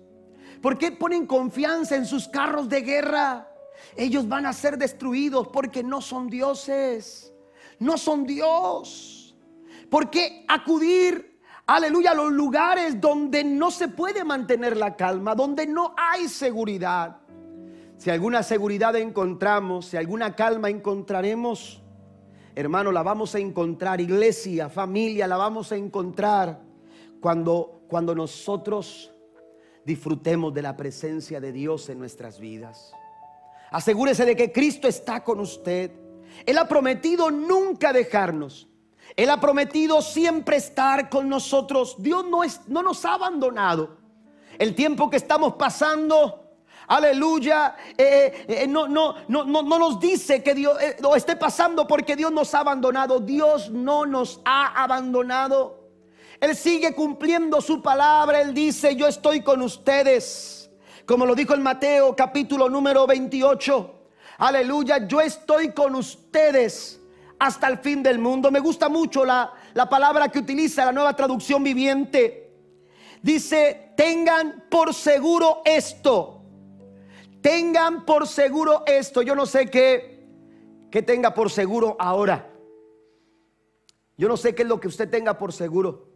¿Por qué ponen confianza en sus carros de guerra? Ellos van a ser destruidos porque no son dioses no son Dios. ¿Por qué acudir, aleluya, a los lugares donde no se puede mantener la calma, donde no hay seguridad? Si alguna seguridad encontramos, si alguna calma encontraremos, hermano, la vamos a encontrar, iglesia, familia, la vamos a encontrar cuando, cuando nosotros disfrutemos de la presencia de Dios en nuestras vidas. Asegúrese de que Cristo está con usted. Él ha prometido nunca dejarnos. Él ha prometido siempre estar con nosotros. Dios no, es, no nos ha abandonado. El tiempo que estamos pasando, aleluya, eh, eh, no, no, no, no, nos dice que Dios eh, esté pasando porque Dios nos ha abandonado. Dios no nos ha abandonado. Él sigue cumpliendo su palabra. Él dice, yo estoy con ustedes. Como lo dijo en Mateo capítulo número 28. Aleluya, yo estoy con ustedes hasta el fin del mundo. Me gusta mucho la, la palabra que utiliza la nueva traducción viviente. Dice, tengan por seguro esto. Tengan por seguro esto. Yo no sé qué, qué tenga por seguro ahora. Yo no sé qué es lo que usted tenga por seguro.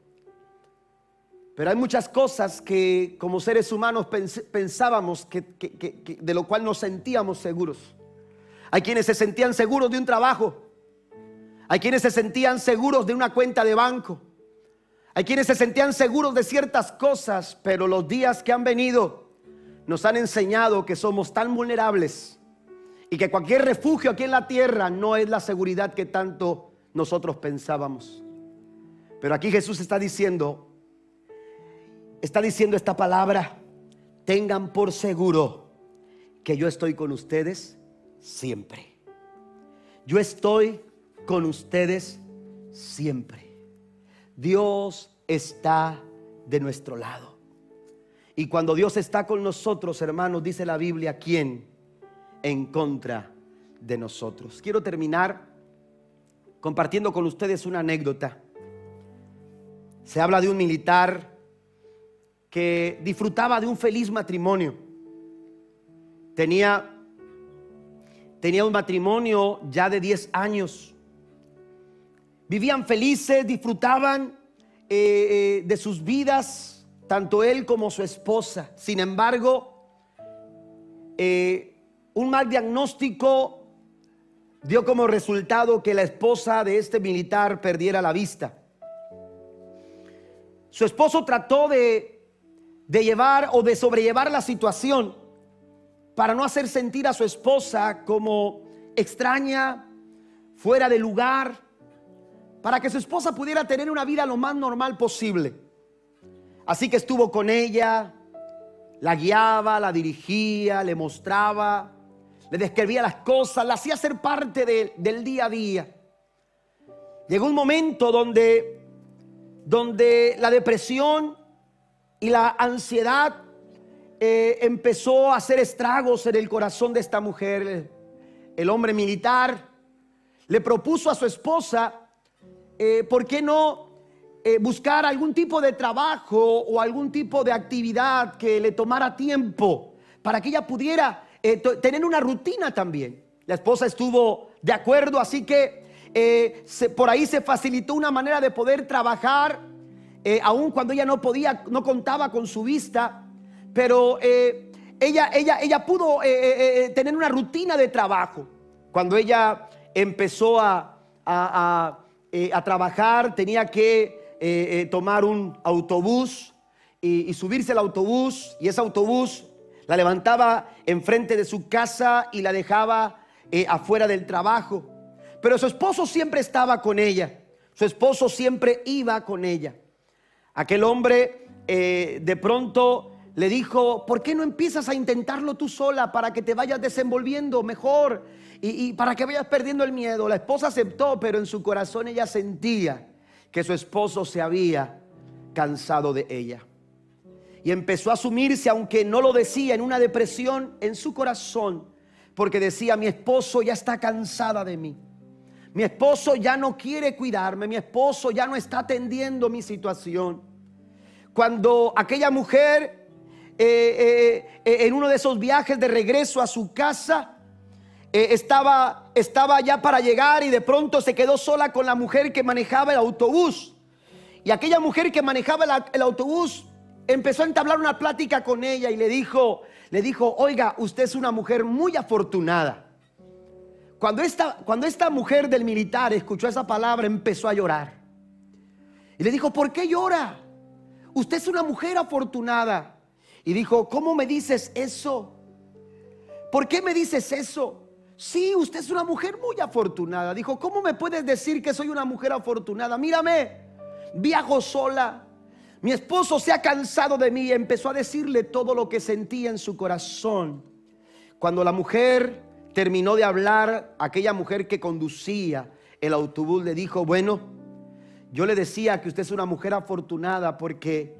Pero hay muchas cosas que como seres humanos pensábamos que, de lo cual nos sentíamos seguros. Hay quienes se sentían seguros de un trabajo. Hay quienes se sentían seguros de una cuenta de banco. Hay quienes se sentían seguros de ciertas cosas, pero los días que han venido nos han enseñado que somos tan vulnerables y que cualquier refugio aquí en la tierra no es la seguridad que tanto nosotros pensábamos. Pero aquí Jesús está diciendo, está diciendo esta palabra, tengan por seguro que yo estoy con ustedes siempre. Yo estoy con ustedes siempre. Dios está de nuestro lado. Y cuando Dios está con nosotros, hermanos, dice la Biblia, ¿quién? En contra de nosotros. Quiero terminar compartiendo con ustedes una anécdota. Se habla de un militar que disfrutaba de un feliz matrimonio. Tenía tenía un matrimonio ya de 10 años. Vivían felices, disfrutaban eh, eh, de sus vidas, tanto él como su esposa. Sin embargo, eh, un mal diagnóstico dio como resultado que la esposa de este militar perdiera la vista. Su esposo trató de, de llevar o de sobrellevar la situación para no hacer sentir a su esposa como extraña, fuera de lugar, para que su esposa pudiera tener una vida lo más normal posible. Así que estuvo con ella, la guiaba, la dirigía, le mostraba, le describía las cosas, la hacía ser parte del día a día. Llegó un momento donde, donde la depresión y la ansiedad eh, empezó a hacer estragos en el corazón de esta mujer. El hombre militar le propuso a su esposa, eh, ¿por qué no eh, buscar algún tipo de trabajo o algún tipo de actividad que le tomara tiempo para que ella pudiera tener una rutina también? La esposa estuvo de acuerdo, así que por ahí se facilitó una manera de poder trabajar, aun cuando ella no podía, no contaba con su vista pero eh, ella, ella, ella pudo eh, eh, tener una rutina de trabajo. Cuando ella empezó a, trabajar, tenía que tomar un autobús y, subirse al autobús, y ese autobús la levantaba enfrente de su casa y la dejaba afuera del trabajo. Pero su esposo siempre estaba con ella, su esposo siempre iba con ella. Aquel hombre de pronto le dijo, ¿por qué no empiezas a intentarlo tú sola para que te vayas desenvolviendo mejor y, para que vayas perdiendo el miedo? La esposa aceptó, pero en su corazón ella sentía que su esposo se había cansado de ella. Y empezó a sumirse, aunque no lo decía, en una depresión en su corazón, porque decía, mi esposo ya está cansada de mí. Mi esposo ya no quiere cuidarme, mi esposo ya no está atendiendo mi situación. Cuando aquella mujer eh, eh, eh, en uno de esos viajes de regreso a su casa, estaba, estaba ya para llegar y de pronto se quedó sola con la mujer que manejaba el autobús. Y aquella mujer que manejaba el, autobús empezó a entablar una plática con ella y le dijo, le dijo, oiga, usted es una mujer muy afortunada. Cuando esta, cuando esta mujer del militar escuchó esa palabra, empezó a llorar. Y le dijo, ¿por qué llora? Usted es una mujer afortunada. Y dijo, ¿cómo me dices eso? ¿Por qué me dices eso? Sí, usted es una mujer muy afortunada. Dijo, ¿cómo me puedes decir que soy una mujer afortunada? Mírame, viajo sola. Mi esposo se ha cansado de mí y empezó a decirle todo lo que sentía en su corazón. Cuando la mujer terminó de hablar, aquella mujer que conducía el autobús le dijo, bueno, yo le decía que usted es una mujer afortunada porque,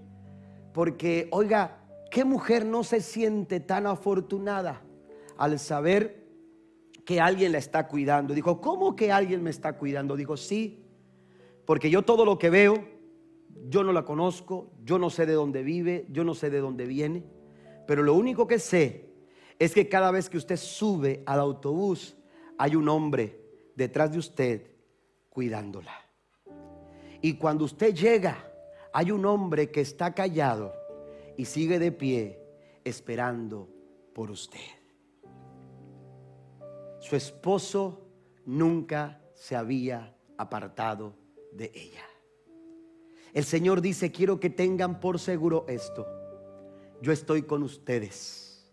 porque, oiga, ¿Qué mujer no se siente tan afortunada al saber que alguien la está cuidando? Dijo, ¿cómo que alguien me está cuidando? Dijo, sí, porque yo todo lo que veo, yo no la conozco, yo no sé de dónde vive, yo no sé de dónde viene, pero lo único que sé es que cada vez que usted sube al autobús, hay un hombre detrás de usted cuidándola. Y cuando usted llega, hay un hombre que está callado y sigue de pie esperando por usted. Su esposo nunca se había apartado de ella. El Señor dice, quiero que tengan por seguro esto. Yo estoy con ustedes.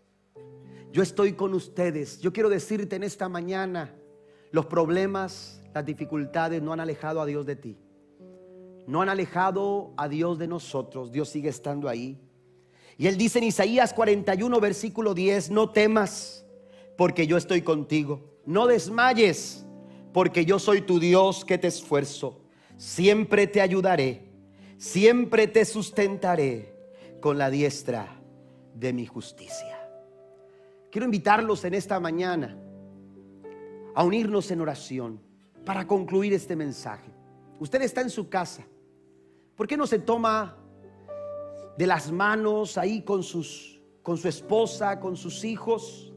Yo estoy con ustedes. Yo quiero decirte en esta mañana, los problemas, las dificultades no han alejado a Dios de ti. No han alejado a Dios de nosotros. Dios sigue estando ahí. Y él dice en Isaías 41, versículo 10, no temas, porque yo estoy contigo. No desmayes, porque yo soy tu Dios que te esfuerzo. Siempre te ayudaré, siempre te sustentaré con la diestra de mi justicia. Quiero invitarlos en esta mañana a unirnos en oración para concluir este mensaje. Usted está en su casa. ¿Por qué no se toma de las manos ahí con, sus, con su esposa, con sus hijos.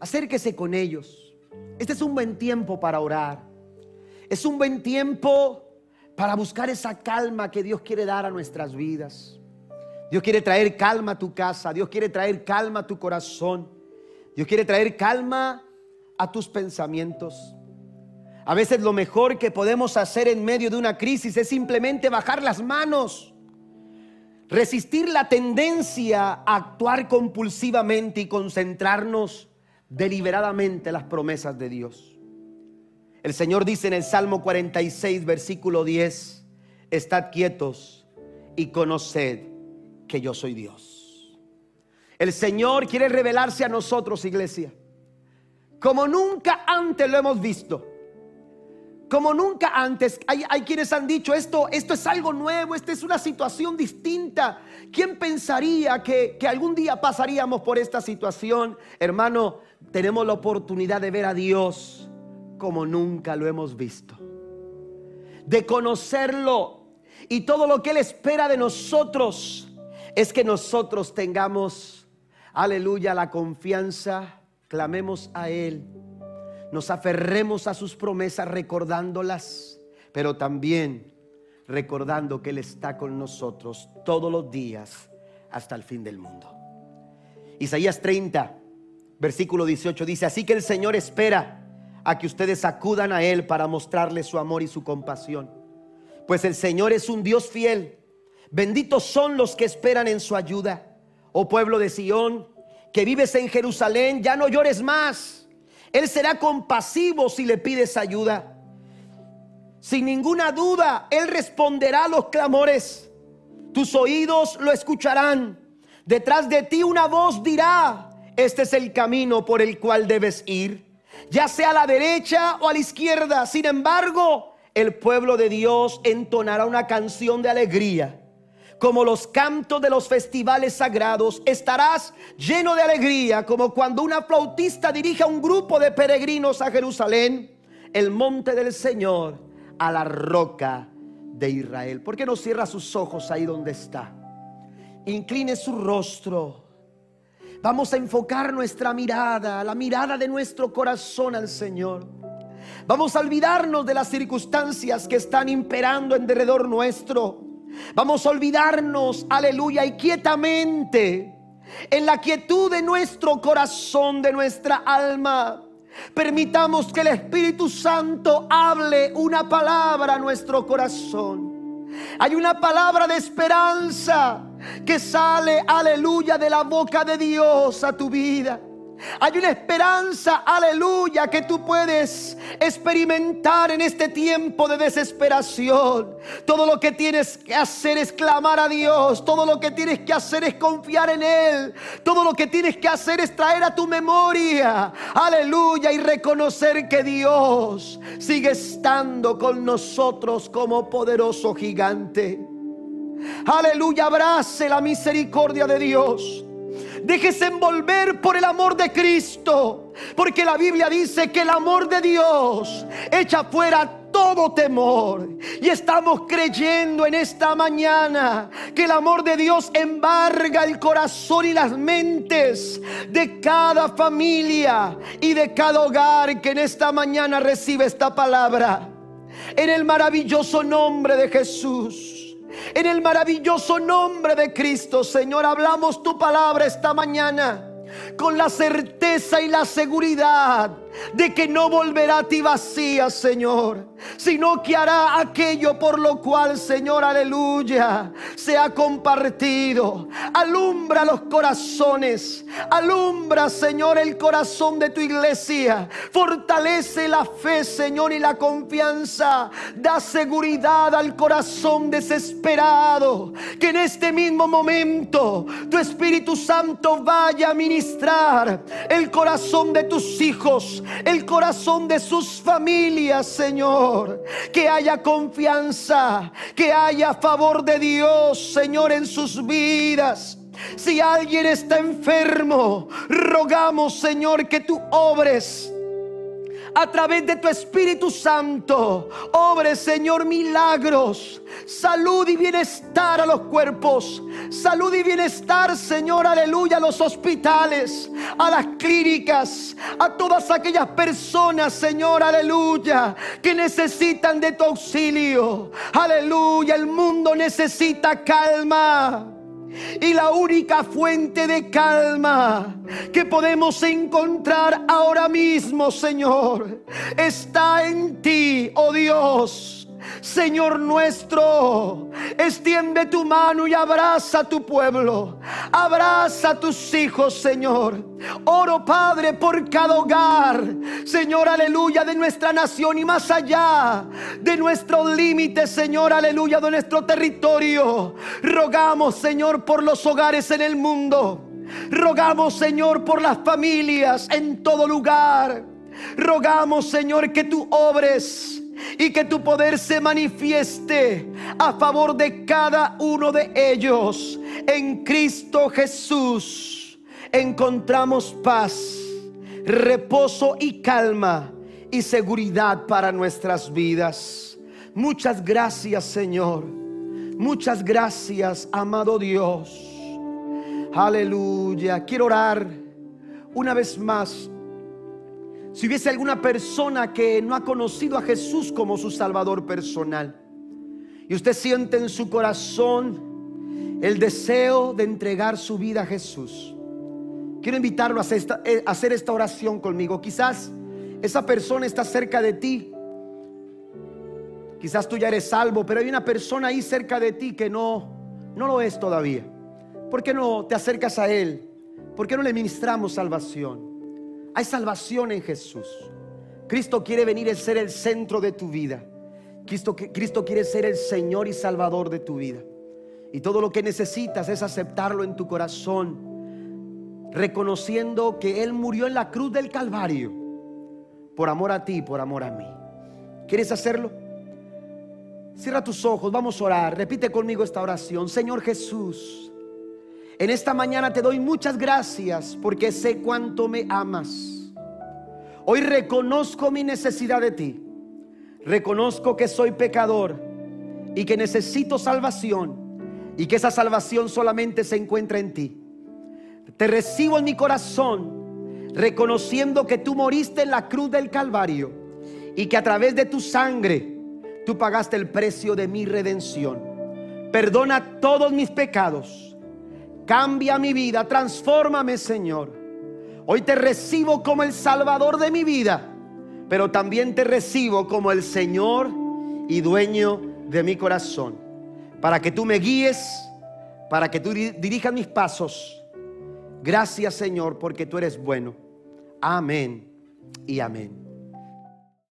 Acérquese con ellos. Este es un buen tiempo para orar. Es un buen tiempo para buscar esa calma que Dios quiere dar a nuestras vidas. Dios quiere traer calma a tu casa, Dios quiere traer calma a tu corazón, Dios quiere traer calma a tus pensamientos. A veces lo mejor que podemos hacer en medio de una crisis es simplemente bajar las manos, resistir la tendencia a actuar compulsivamente y concentrarnos deliberadamente en las promesas de Dios. El Señor dice en el Salmo 46, versículo 10, estad quietos y conoced que yo soy Dios. El Señor quiere revelarse a nosotros, iglesia, como nunca antes lo hemos visto como nunca antes. Hay, quienes han dicho esto, esto es algo nuevo, esta es una situación distinta. ¿Quién pensaría que, que algún día pasaríamos por esta situación? Hermano, tenemos la oportunidad de ver a Dios como nunca lo hemos visto. De conocerlo. Y todo lo que Él espera de nosotros es que nosotros tengamos, aleluya, la confianza, clamemos a Él nos aferremos a sus promesas recordándolas, pero también recordando que Él está con nosotros todos los días hasta el fin del mundo. Isaías 30, versículo 18 dice, así que el Señor espera a que ustedes acudan a Él para mostrarle su amor y su compasión. Pues el Señor es un Dios fiel. Benditos son los que esperan en su ayuda. Oh pueblo de Sión, que vives en Jerusalén, ya no llores más él será compasivo si le pides ayuda. Sin ninguna duda, Él responderá a los clamores. Tus oídos lo escucharán. Detrás de ti una voz dirá, este es el camino por el cual debes ir, ya sea a la derecha o a la izquierda. Sin embargo, el pueblo de Dios entonará una canción de alegría como los cantos de los festivales sagrados. Estarás lleno de alegría, como cuando una flautista dirige a un grupo de peregrinos a Jerusalén, el monte del Señor, a la roca de Israel. ¿Por qué no cierra sus ojos ahí donde está? Incline su rostro. Vamos a enfocar nuestra mirada, la mirada de nuestro corazón al Señor. Vamos a olvidarnos de las circunstancias que están imperando en derredor nuestro. Vamos a olvidarnos, aleluya, y quietamente, en la quietud de nuestro corazón, de nuestra alma, permitamos que el Espíritu Santo hable una palabra a nuestro corazón. Hay una palabra de esperanza que sale, aleluya, de la boca de Dios a tu vida. Hay una esperanza, aleluya, que tú puedes experimentar en este tiempo de desesperación. Todo lo que tienes que hacer es clamar a Dios. Todo lo que tienes que hacer es confiar en Él. Todo lo que tienes que hacer es traer a tu memoria, aleluya, y reconocer que Dios sigue estando con nosotros como poderoso gigante. Aleluya, abrace la misericordia de Dios. Déjese envolver por el amor de Cristo. Porque la Biblia dice que el amor de Dios echa fuera todo temor. Y estamos creyendo en esta mañana que el amor de Dios embarga el corazón y las mentes de cada familia y de cada hogar que en esta mañana recibe esta palabra. En el maravilloso nombre de Jesús. En el maravilloso nombre de Cristo, Señor, hablamos tu palabra esta mañana con la certeza y la seguridad de que no volverá a ti vacía, Señor, sino que hará aquello por lo cual, Señor, aleluya, se ha compartido. Alumbra los corazones, alumbra, Señor, el corazón de tu iglesia. Fortalece la fe, Señor, y la confianza. Da seguridad al corazón desesperado. Que en este mismo momento tu Espíritu Santo vaya a ministrar el corazón de tus hijos el corazón de sus familias, Señor. Que haya confianza, que haya favor de Dios, Señor, en sus vidas. Si alguien está enfermo, rogamos, Señor, que tú obres a través de tu Espíritu Santo, obre, Señor, milagros, salud y bienestar a los cuerpos, salud y bienestar, Señor, aleluya, a los hospitales, a las clínicas, a todas aquellas personas, Señor, aleluya, que necesitan de tu auxilio. Aleluya, el mundo necesita calma. Y la única fuente de calma que podemos encontrar ahora mismo, Señor, está en ti, oh Dios. Señor nuestro, extiende tu mano y abraza a tu pueblo. Abraza a tus hijos, Señor. Oro, Padre, por cada hogar, Señor, aleluya, de nuestra nación y más allá de nuestros límites, Señor, aleluya, de nuestro territorio. Rogamos, Señor, por los hogares en el mundo. Rogamos, Señor, por las familias en todo lugar. Rogamos, Señor, que tú obres y que tu poder se manifieste a favor de cada uno de ellos. En Cristo Jesús encontramos paz, reposo y calma y seguridad para nuestras vidas. Muchas gracias Señor. Muchas gracias, amado Dios. Aleluya. Quiero orar una vez más si hubiese alguna persona que no ha conocido a Jesús como su Salvador personal y usted siente en su corazón el deseo de entregar su vida a Jesús, quiero invitarlo a eh, hacer esta, oración conmigo. Quizás esa persona está cerca de ti. Quizás tú ya eres salvo, pero hay una persona ahí cerca de ti que no, no lo es todavía. ¿Por qué no te acercas a Él? ¿Por qué no le ministramos salvación? Hay salvación en Jesús. Cristo quiere venir a ser el centro de tu vida. Cristo, Cristo quiere ser el Señor y Salvador de tu vida. Y todo lo que necesitas es aceptarlo en tu corazón, reconociendo que Él murió en la cruz del Calvario por amor a ti, por amor a mí. ¿Quieres hacerlo? Cierra tus ojos, vamos a orar. Repite conmigo esta oración. Señor Jesús, en esta mañana te doy muchas gracias porque sé cuánto me amas. Hoy reconozco mi necesidad de ti. Reconozco que soy pecador y que necesito salvación y que esa salvación solamente se encuentra en ti. Te recibo en mi corazón reconociendo que tú moriste en la cruz del Calvario y que a través de tu sangre tú pagaste el precio de mi redención. Perdona todos mis pecados Cambia mi vida, transfórmame Señor. Hoy te recibo como el Salvador de mi vida, pero también te recibo como el Señor y dueño de mi corazón. Para que tú me guíes, para que tú dirijas mis pasos. Gracias Señor porque tú eres bueno. Amén y amén.